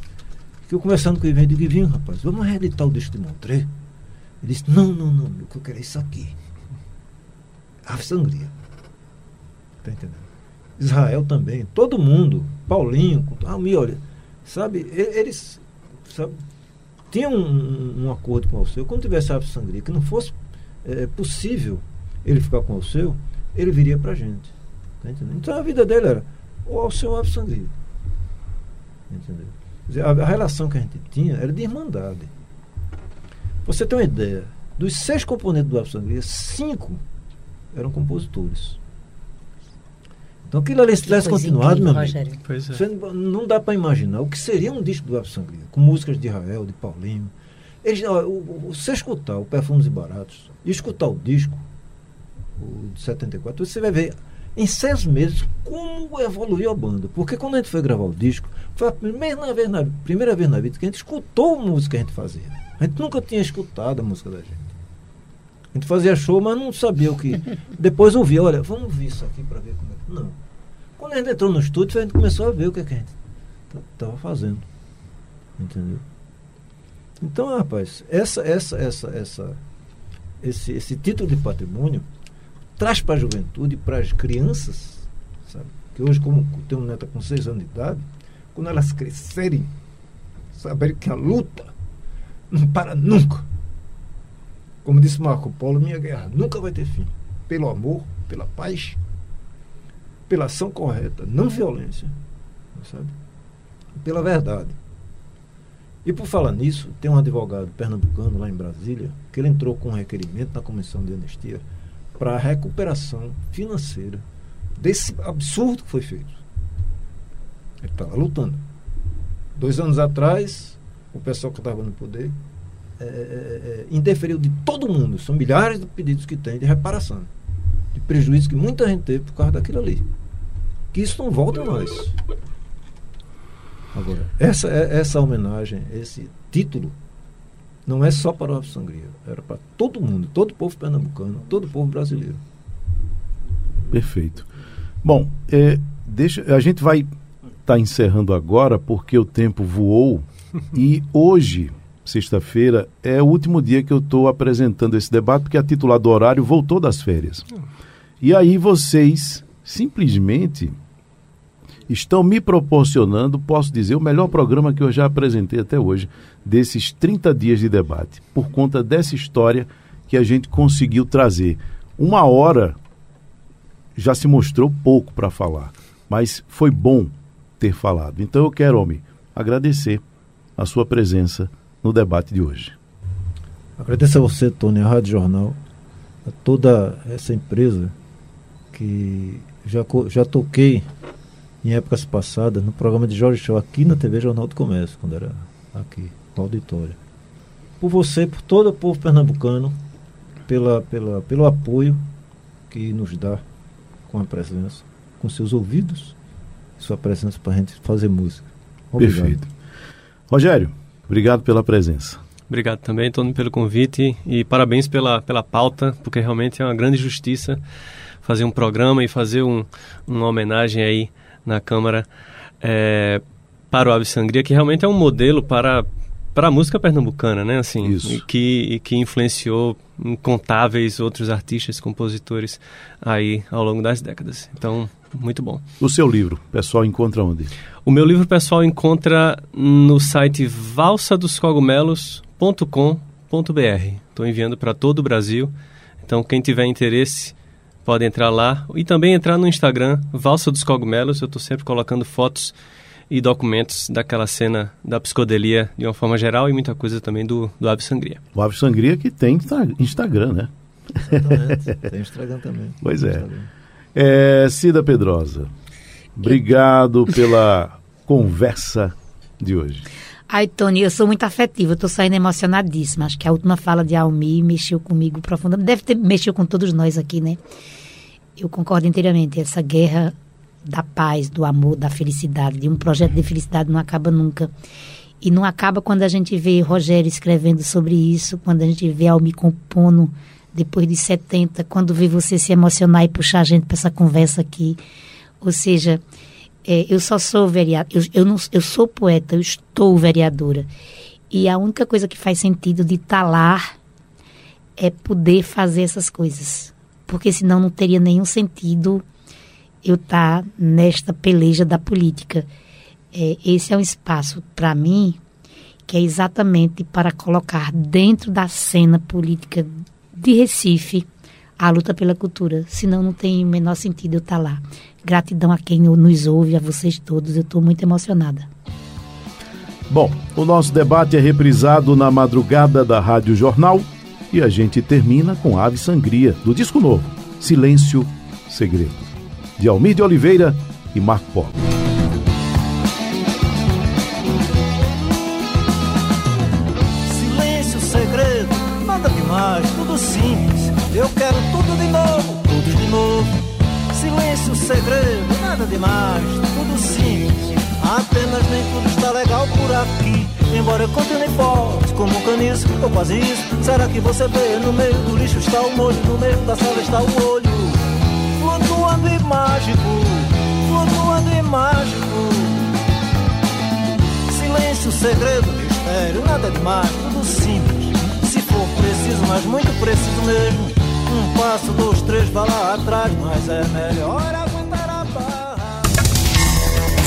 que eu conversando com o Ivinho, digo, Ivinho, rapaz, vamos reeditar o disco de Montré? Ele disse, não, não, não, o que eu quero é isso aqui. Ave Sangria. Tá entendendo? Israel também, todo mundo, Paulinho, Almi, olha, sabe, eles sabe, tinham um, um- acordo com o Alceu, quando tivesse Ave Sangria, que não fosse eh, possível ele ficar com o Alceu, ele viria pra gente. Tá? Então a vida dele era o Alceu ou Sangria. Entendeu? Dizer, a, a relação que a gente tinha era de irmandade. Você tem uma ideia, dos seis componentes do Ave Sangria, cinco eram compositores. Então aquilo ali, se tivesse continuado, incrível, meu amigo. Pois é. você não- dá para imaginar o que seria um disco do Ave Sangria, com músicas de Israel, de Paulinho. Eles, ó, o- o- você escutar o Perfumes e Baratos e escutar o disco, o de 74, você vai ver em seis meses como evoluiu a banda. Porque quando a gente foi gravar o disco, foi a primeira vez na, primeira vez na vida que a gente escutou a música que a gente fazia. A gente nunca tinha escutado a música da gente. A gente fazia show, mas não sabia o que. Depois ouvia, olha, vamos ouvir isso aqui para ver como é. que- Não. Quando a gente entrou no estúdio, a gente começou a ver o que, é que a gente estava fazendo. Entendeu? Então, rapaz, essa, essa, essa, essa, esse, esse título de patrimônio traz para a juventude, para as crianças, sabe? Que hoje, como tem uma neta com seis anos de idade, quando elas crescerem, saberem que a luta não para nunca. Como disse Marco Polo, minha guerra nunca vai ter fim. Pelo amor, pela paz, pela ação correta, não violência, sabe? Pela verdade. E por falar nisso, tem um advogado pernambucano lá em Brasília que ele entrou com um requerimento na comissão de anistia para a recuperação financeira desse absurdo que foi feito. Ele estava lutando. Dois anos atrás, o pessoal que estava no poder é, é, é, interferiu de todo mundo. São milhares de pedidos que tem de reparação, de prejuízo que muita gente teve por causa daquilo ali. Que isso não volta mais. Agora, essa, é- essa homenagem, esse título, não é só para o Sangria, era para todo mundo, todo o povo pernambucano, todo o povo brasileiro. Perfeito. Bom, é, deixa, a gente vai estar encerrando agora porque o tempo voou e hoje, sexta-feira, é o último dia que eu estou apresentando esse debate porque a titular do horário voltou das férias. E aí vocês simplesmente estão me proporcionando, posso dizer, o melhor programa que eu já apresentei até hoje, desses 30 dias de debate, por conta dessa história que a gente conseguiu trazer. Uma hora já se mostrou pouco para falar, mas foi bom ter falado. Então eu quero, homem, agradecer a sua presença no debate de hoje. Agradeço a você, Tony, a Rádio Jornal, a toda essa empresa que já, já toquei em épocas passadas no programa de Jorge Show aqui na TV Jornal do Comércio, quando era aqui, no auditório. Por você, por todo o povo pernambucano, pela, pela, pelo apoio que nos dá com a presença, com seus ouvidos, sua presença para a gente fazer música. Obrigado. Perfeito. Rogério, obrigado pela presença. Obrigado também, Tony, pelo convite e parabéns pela, pela pauta, porque realmente é uma grande justiça fazer um programa e fazer um, uma homenagem aí na Câmara é, para o Ave Sangria, que realmente é um modelo para, para a música pernambucana, né? Assim, Isso. E que, e que influenciou incontáveis outros artistas, compositores aí ao longo das décadas. Então, muito bom. O seu livro, pessoal encontra onde? O meu livro pessoal encontra no site valsadoscogumelos.com.br. Estou enviando para todo o Brasil. Então, quem tiver interesse pode entrar lá e também entrar no Instagram Valsa dos Cogumelos. Eu estou sempre colocando fotos e documentos daquela cena da psicodelia de uma forma geral e muita coisa também do, do Ave Sangria. O Ave Sangria que tem Insta- Instagram, né? Exatamente. Tem Instagram também. Pois é. É, Cida Pedrosa, obrigado pela conversa de hoje. Ai, Tony, eu sou muito afetiva, tô saindo emocionadíssima. Acho que a última fala de Almi mexeu comigo profundamente. Deve ter mexido com todos nós aqui, né? Eu concordo inteiramente. Essa guerra da paz, do amor, da felicidade, de um projeto de felicidade não acaba nunca. E não acaba quando a gente vê Rogério escrevendo sobre isso, quando a gente vê Almi compondo depois de 70, quando vê você se emocionar e puxar a gente para essa conversa aqui. Ou seja, é, eu só sou vereadora, eu, eu, não, eu sou poeta, eu estou vereadora. E a única coisa que faz sentido de estar lá é poder fazer essas coisas. Porque senão não teria nenhum sentido eu estar nesta peleja da política. É, esse é um espaço, para mim, que é exatamente para colocar dentro da cena política de Recife a luta pela cultura. Senão não tem o menor sentido eu estar lá. Gratidão a quem nos ouve, a vocês todos. Eu estou muito emocionada. Bom, o nosso debate é reprisado na madrugada da Rádio Jornal e a gente termina com Ave Sangria, do disco novo, Silêncio Segredo, de Almir de Oliveira e Marco Polo. Demais, tudo simples. Apenas nem tudo está legal por aqui. Embora eu continue forte como um caniço, ou quase isso. Será que você vê? No meio do lixo está o molho, no meio da sala está o olho. Flutuando e mágico, flutuando e mágico. Silêncio, segredo, mistério, nada demais, tudo simples. Se for preciso, mas muito preciso mesmo. Um passo, dois, três, vá lá atrás, mas é melhor.